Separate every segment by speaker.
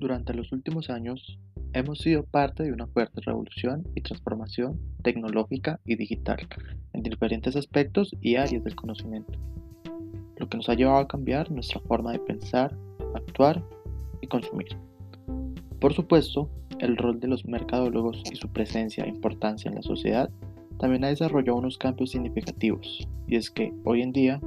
Speaker 1: Durante los últimos años, hemos sido parte de una fuerte revolución y transformación tecnológica y digital en diferentes aspectos y áreas del conocimiento, lo que nos ha llevado a cambiar nuestra forma de pensar, actuar y consumir. Por supuesto, el rol de los mercadólogos y su presencia e importancia en la sociedad también ha desarrollado unos cambios significativos, y es que hoy en día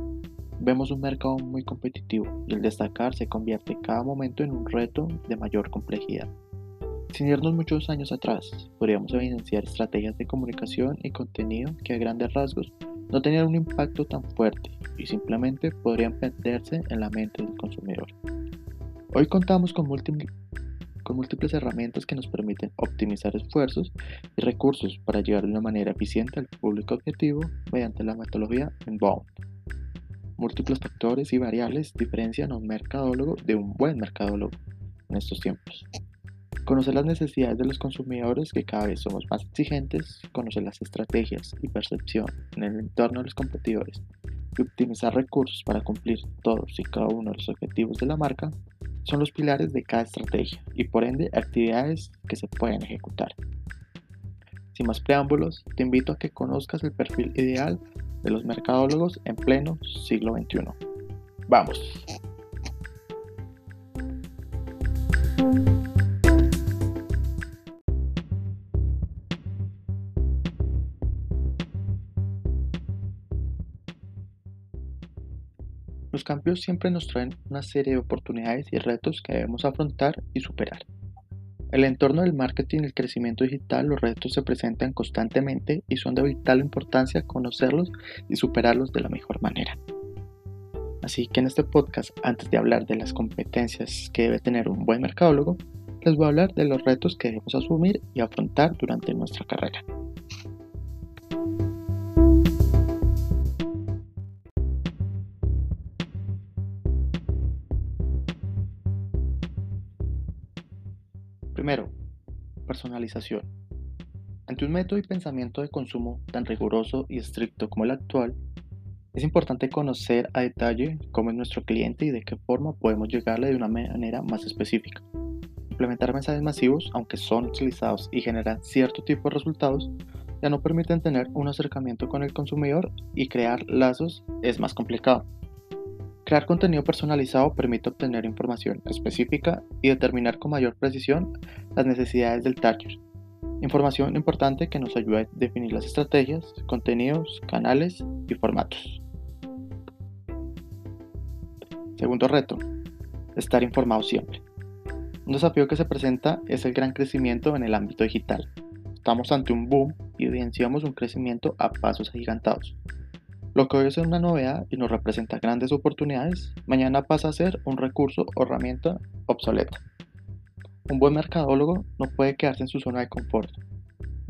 Speaker 1: Vemos un mercado muy competitivo y el destacar se convierte cada momento en un reto de mayor complejidad. Sin irnos muchos años atrás, podríamos evidenciar estrategias de comunicación y contenido que a grandes rasgos no tenían un impacto tan fuerte y simplemente podrían perderse en la mente del consumidor. Hoy contamos con, con múltiples herramientas que nos permiten optimizar esfuerzos y recursos para llegar de una manera eficiente al público objetivo mediante la metodología Inbound. Múltiples factores y variables diferencian a un mercadólogo de un buen mercadólogo en estos tiempos. Conocer las necesidades de los consumidores, que cada vez somos más exigentes, conocer las estrategias y percepción en el entorno de los competidores y optimizar recursos para cumplir todos y cada uno de los objetivos de la marca son los pilares de cada estrategia y por ende actividades que se pueden ejecutar. Sin más preámbulos, te invito a que conozcas el perfil ideal de los mercadólogos en pleno siglo XXI. Vamos. Los cambios siempre nos traen una serie de oportunidades y retos que debemos afrontar y superar el entorno del marketing y el crecimiento digital, los retos se presentan constantemente y son de vital importancia conocerlos y superarlos de la mejor manera. Así que en este podcast, antes de hablar de las competencias que debe tener un buen mercadólogo, les voy a hablar de los retos que debemos asumir y afrontar durante nuestra carrera. Personalización. Ante un método y pensamiento de consumo tan riguroso y estricto como el actual, es importante conocer a detalle cómo es nuestro cliente y de qué forma podemos llegarle de una manera más específica. Implementar mensajes masivos, aunque son utilizados y generan cierto tipo de resultados, ya no permiten tener un acercamiento con el consumidor y crear lazos es más complicado. Crear contenido personalizado permite obtener información específica y determinar con mayor precisión las necesidades del target. Información importante que nos ayuda a definir las estrategias, contenidos, canales y formatos. Segundo reto, estar informado siempre. Un desafío que se presenta es el gran crecimiento en el ámbito digital. Estamos ante un boom y evidenciamos un crecimiento a pasos agigantados. Lo que hoy es una novedad y nos representa grandes oportunidades, mañana pasa a ser un recurso o herramienta obsoleta. Un buen mercadólogo no puede quedarse en su zona de confort.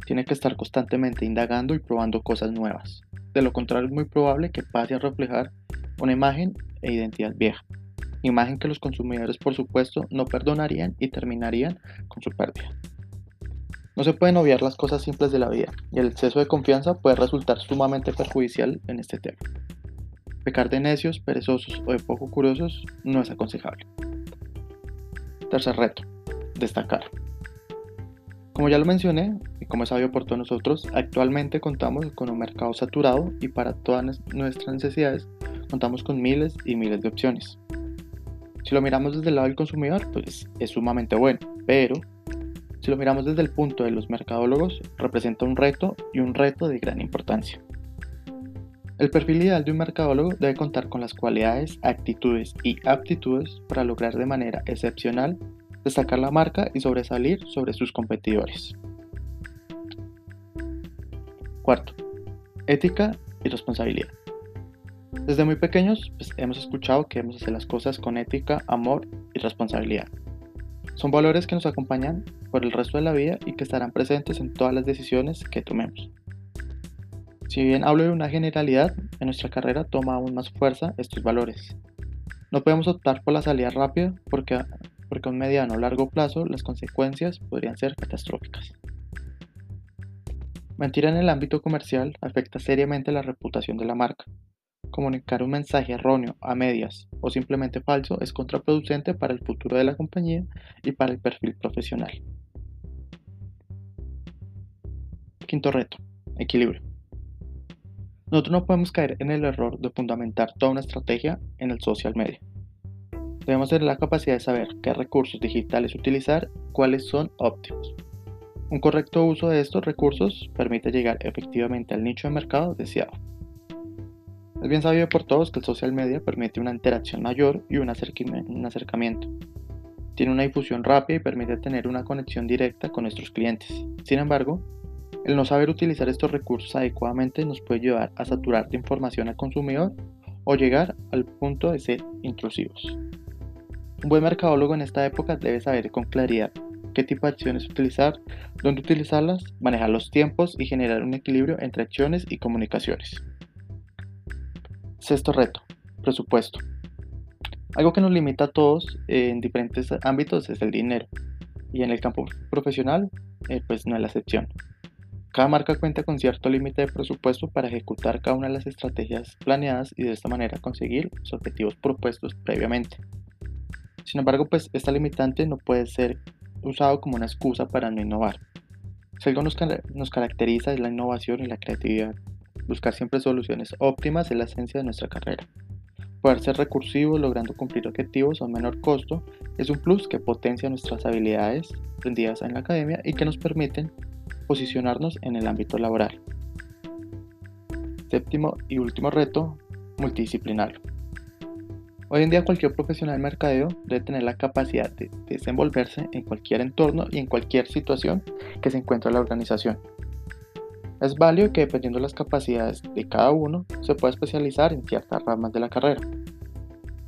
Speaker 1: Tiene que estar constantemente indagando y probando cosas nuevas. De lo contrario es muy probable que pase a reflejar una imagen e identidad vieja. Imagen que los consumidores por supuesto no perdonarían y terminarían con su pérdida. No se pueden obviar las cosas simples de la vida y el exceso de confianza puede resultar sumamente perjudicial en este tema. Pecar de necios, perezosos o de poco curiosos no es aconsejable. Tercer reto, destacar. Como ya lo mencioné, y como es sabio por todos nosotros, actualmente contamos con un mercado saturado y para todas nuestras necesidades contamos con miles y miles de opciones. Si lo miramos desde el lado del consumidor, pues es sumamente bueno, pero si lo miramos desde el punto de los mercadólogos, representa un reto y un reto de gran importancia. El perfil ideal de un mercadólogo debe contar con las cualidades, actitudes y aptitudes para lograr de manera excepcional destacar la marca y sobresalir sobre sus competidores. Cuarto, ética y responsabilidad. Desde muy pequeños pues, hemos escuchado que debemos hacer las cosas con ética, amor y responsabilidad. Son valores que nos acompañan por el resto de la vida y que estarán presentes en todas las decisiones que tomemos. Si bien hablo de una generalidad, en nuestra carrera toma aún más fuerza estos valores. No podemos optar por la salida rápida porque, porque a un mediano o largo plazo las consecuencias podrían ser catastróficas. Mentir en el ámbito comercial afecta seriamente la reputación de la marca. comunicar un mensaje erróneo, a medias o simplemente falso es contraproducente para el futuro de la compañía y para el perfil profesional. Quinto reto, equilibrio. Nosotros no podemos caer en el error de fundamentar toda una estrategia en el social media. Debemos tener la capacidad de saber qué recursos digitales utilizar, cuáles son óptimos. Un correcto uso de estos recursos permite llegar efectivamente al nicho de mercado deseado. Es bien sabido por todos que el social media permite una interacción mayor y un, acercamiento. Tiene una difusión rápida y permite tener una conexión directa con nuestros clientes. Sin embargo, el no saber utilizar estos recursos adecuadamente nos puede llevar a saturar de información al consumidor o llegar al punto de ser intrusivos. Un buen mercadólogo en esta época debe saber con claridad qué tipo de acciones utilizar, dónde utilizarlas, manejar los tiempos y generar un equilibrio entre acciones y comunicaciones. Sexto reto, presupuesto. Algo que nos limita a todos en diferentes ámbitos es el dinero y en el campo profesional eh, pues no es la excepción. Cada marca cuenta con cierto límite de presupuesto para ejecutar cada una de las estrategias planeadas y de esta manera conseguir los objetivos propuestos previamente. Sin embargo, pues esta limitante no puede ser usado como una excusa para no innovar. Si algo nos, nos caracteriza es la innovación y la creatividad. Buscar siempre soluciones óptimas es la esencia de nuestra carrera. Poder ser recursivo logrando cumplir objetivos a menor costo es un plus que potencia nuestras habilidades aprendidas en la academia y que nos permiten posicionarnos en el ámbito laboral. Séptimo y último reto, multidisciplinario. Hoy en día cualquier profesional de mercadeo debe tener la capacidad de desenvolverse en cualquier entorno y en cualquier situación que se encuentre en la organización. Es válido que dependiendo de las capacidades de cada uno se pueda especializar en ciertas ramas de la carrera.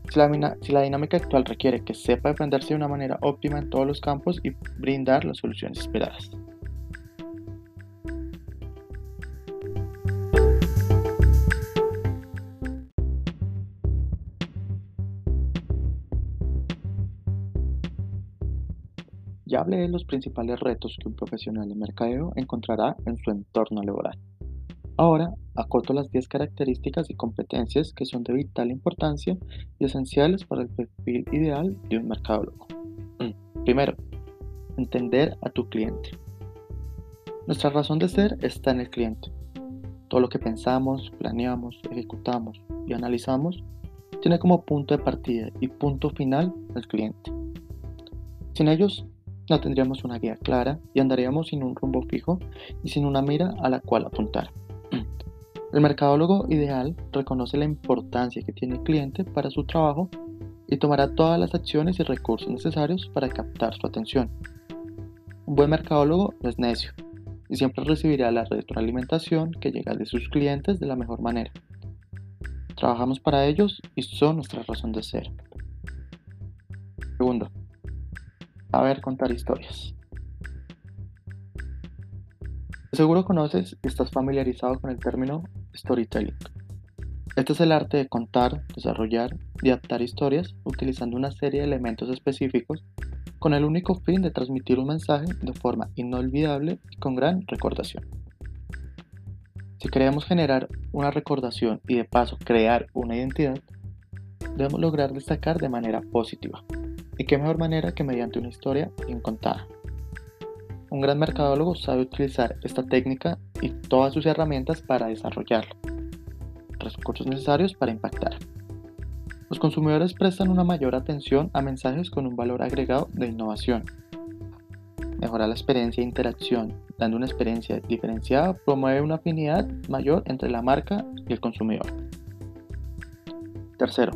Speaker 1: Si la, si la dinámica actual requiere que sepa defenderse de una manera óptima en todos los campos y brindar las soluciones esperadas. Hablé de los principales retos que un profesional de mercadeo encontrará en su entorno laboral. Ahora acoto las 10 características y competencias que son de vital importancia y esenciales para el perfil ideal de un mercadólogo. Mm, primero, entender a tu cliente. Nuestra razón de ser está en el cliente. Todo lo que pensamos, planeamos, ejecutamos y analizamos tiene como punto de partida y punto final el cliente. Sin ellos no tendríamos una guía clara y andaríamos sin un rumbo fijo y sin una mira a la cual apuntar. El mercadólogo ideal reconoce la importancia que tiene el cliente para su trabajo y tomará todas las acciones y recursos necesarios para captar su atención. Un buen mercadólogo no es necio y siempre recibirá la retroalimentación que llega de sus clientes de la mejor manera. Trabajamos para ellos y son nuestra razón de ser. Segundo, saber contar historias. seguro conoces y estás familiarizado con el término storytelling. Este es el arte de contar, desarrollar y adaptar historias utilizando una serie de elementos específicos con el único fin de transmitir un mensaje de forma inolvidable y con gran recordación. Si queremos generar una recordación y de paso crear una identidad, debemos lograr destacar de manera positiva. ¿Y qué mejor manera que mediante una historia bien contada? Un gran mercadólogo sabe utilizar esta técnica y todas sus herramientas para desarrollarla. Los recursos necesarios para impactar. Los consumidores prestan una mayor atención a mensajes con un valor agregado de innovación. Mejorar la experiencia de interacción, dando una experiencia diferenciada, promueve una afinidad mayor entre la marca y el consumidor. Tercero,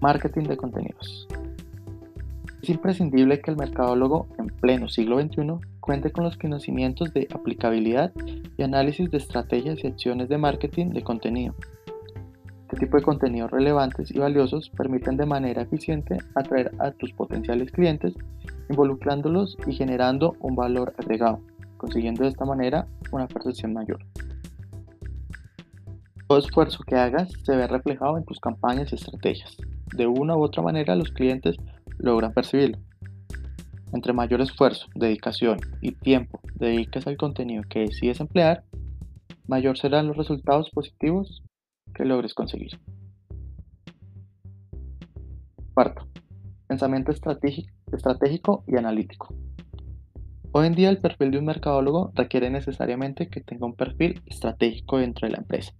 Speaker 1: marketing de contenidos. Es imprescindible que el mercadólogo en pleno siglo XXI cuente con los conocimientos de aplicabilidad y análisis de estrategias y acciones de marketing de contenido. Este tipo de contenidos relevantes y valiosos permiten de manera eficiente atraer a tus potenciales clientes, involucrándolos y generando un valor agregado, consiguiendo de esta manera una percepción mayor. Todo esfuerzo que hagas se ve reflejado en tus campañas y estrategias. De una u otra manera los clientes logran percibirlo. Entre mayor esfuerzo, dedicación y tiempo dediques al contenido que decides emplear, mayor serán los resultados positivos que logres conseguir. Cuarto, pensamiento estratégico y analítico. Hoy en día el perfil de un mercadólogo requiere necesariamente que tenga un perfil estratégico dentro de la empresa,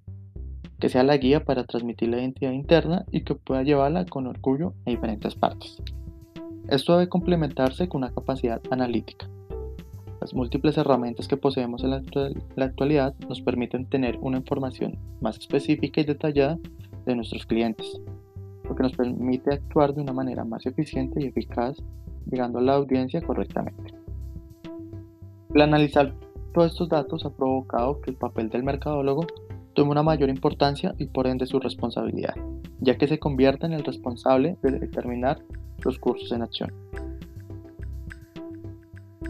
Speaker 1: que sea la guía para transmitir la identidad interna y que pueda llevarla con orgullo a diferentes partes. Esto debe complementarse con una capacidad analítica. Las múltiples herramientas que poseemos en la actualidad nos permiten tener una información más específica y detallada de nuestros clientes, lo que nos permite actuar de una manera más eficiente y eficaz, llegando a la audiencia correctamente. El analizar todos estos datos ha provocado que el papel del mercadólogo tome una mayor importancia y por ende su responsabilidad, ya que se convierte en el responsable de determinar los cursos en acción.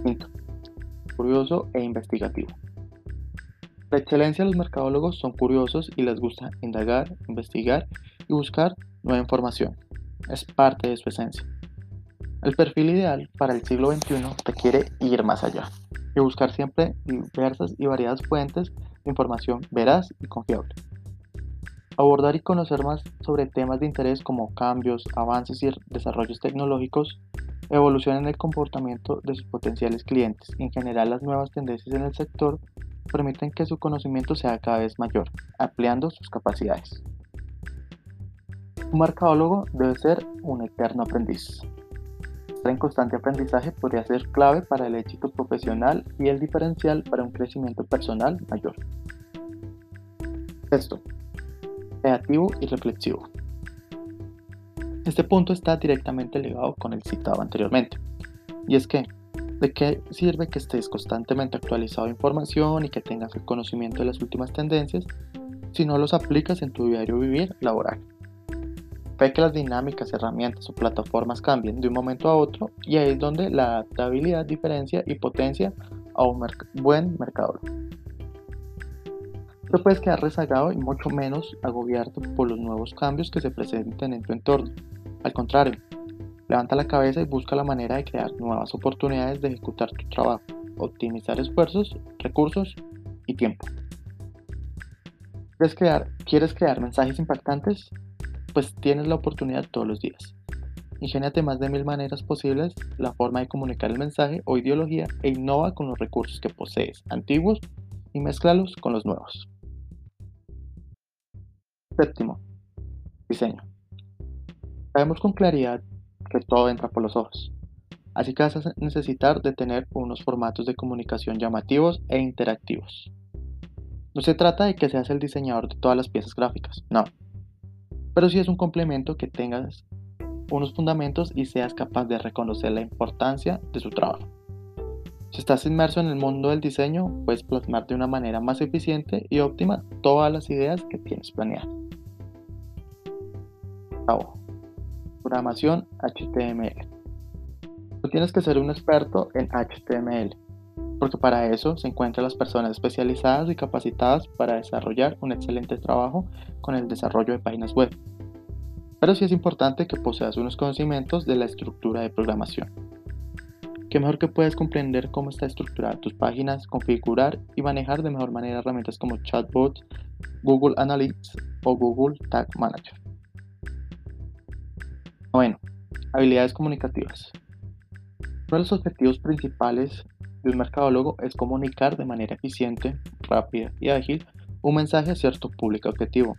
Speaker 1: Quinto, curioso e investigativo. La excelencia de los mercadólogos son curiosos y les gusta indagar, investigar y buscar nueva información. Es parte de su esencia. El perfil ideal para el siglo XXI requiere ir más allá y buscar siempre diversas y variadas fuentes información veraz y confiable. Abordar y conocer más sobre temas de interés como cambios, avances y desarrollos tecnológicos, evolución en el comportamiento de sus potenciales clientes y en general las nuevas tendencias en el sector permiten que su conocimiento sea cada vez mayor, ampliando sus capacidades. Un mercadólogo debe ser un eterno aprendiz en constante aprendizaje podría ser clave para el éxito profesional y el diferencial para un crecimiento personal mayor. Sexto, creativo y reflexivo. Este punto está directamente ligado con el citado anteriormente, y es que, ¿de qué sirve que estés constantemente actualizado de información y que tengas el conocimiento de las últimas tendencias si no los aplicas en tu diario vivir laboral? Puede que las dinámicas, herramientas o plataformas cambien de un momento a otro y ahí es donde la adaptabilidad diferencia y potencia a un buen mercado. No puedes quedar rezagado y mucho menos agobiado por los nuevos cambios que se presenten en tu entorno. Al contrario, levanta la cabeza y busca la manera de crear nuevas oportunidades de ejecutar tu trabajo, optimizar esfuerzos, recursos y tiempo. ¿Quieres crear, ¿Quieres crear mensajes impactantes? Pues tienes la oportunidad todos los días. Ingéniate más de mil maneras posibles la forma de comunicar el mensaje o ideología e innova con los recursos que posees antiguos y mezclalos con los nuevos. Séptimo, diseño. Sabemos con claridad que todo entra por los ojos, así que vas a necesitar tener unos formatos de comunicación llamativos e interactivos. No se trata de que seas el diseñador de todas las piezas gráficas, no, pero sí es un complemento que tengas unos fundamentos y seas capaz de reconocer la importancia de su trabajo. Si estás inmerso en el mundo del diseño, puedes plasmar de una manera más eficiente y óptima todas las ideas que tienes planeadas. Programación HTML. No tienes que ser un experto en HTML, porque para eso se encuentran las personas especializadas y capacitadas para desarrollar un excelente trabajo con el desarrollo de páginas web. Pero sí es importante que poseas unos conocimientos de la estructura de programación. Qué mejor que puedas comprender cómo está estructurada tus páginas, configurar y manejar de mejor manera herramientas como Chatbot, Google Analytics o Google Tag Manager. Bueno, habilidades comunicativas. Uno de los objetivos principales de un mercadólogo es comunicar de manera eficiente, rápida y ágil un mensaje a cierto público objetivo.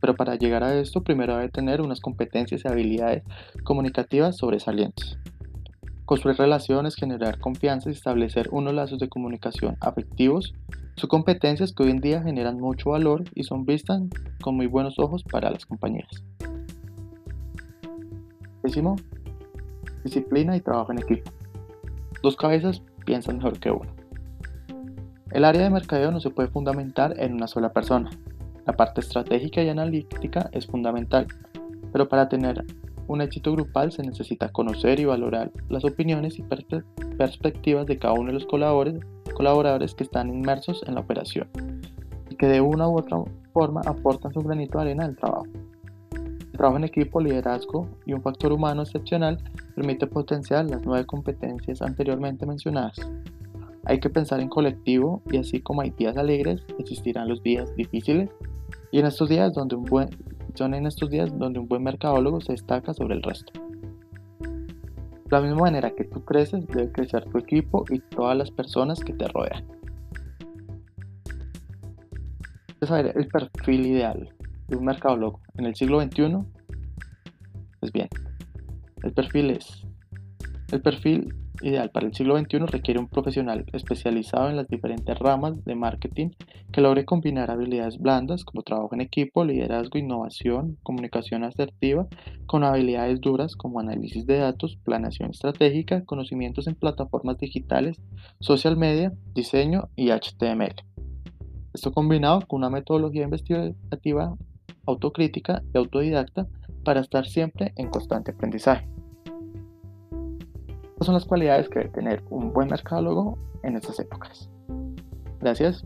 Speaker 1: Pero para llegar a esto, primero debe tener unas competencias y habilidades comunicativas sobresalientes. Construir relaciones, generar confianza y establecer unos lazos de comunicación afectivos son competencias que hoy en día generan mucho valor y son vistas con muy buenos ojos para las compañías. Disciplina y trabajo en equipo. Dos cabezas piensan mejor que uno. El área de mercadeo no se puede fundamentar en una sola persona. La parte estratégica y analítica es fundamental, pero para tener un éxito grupal se necesita conocer y valorar las opiniones y perspectivas de cada uno de los colaboradores, colaboradores que están inmersos en la operación y que de una u otra forma aportan su granito de arena al trabajo. Trabajo en equipo, liderazgo y un factor humano excepcional permite potenciar las nueve competencias anteriormente mencionadas. Hay que pensar en colectivo y así como hay días alegres, existirán los días difíciles Y en estos días donde un buen, son en estos días donde un buen mercadólogo se destaca sobre el resto. De la misma manera que tú creces, debe crecer tu equipo y todas las personas que te rodean. saber el perfil ideal de un mercadólogo en el siglo XXI? Pues bien, el perfil es el perfil ideal para el siglo XXI requiere un profesional especializado en las diferentes ramas de marketing que logre combinar habilidades blandas como trabajo en equipo, liderazgo, innovación, comunicación asertiva, con habilidades duras como análisis de datos, planeación estratégica, conocimientos en plataformas digitales, social media, diseño y HTML. Esto combinado con una metodología investigativa autocrítica y autodidacta para estar siempre en constante aprendizaje. Estas son las cualidades que debe tener un buen mercadólogo en estas épocas. Gracias.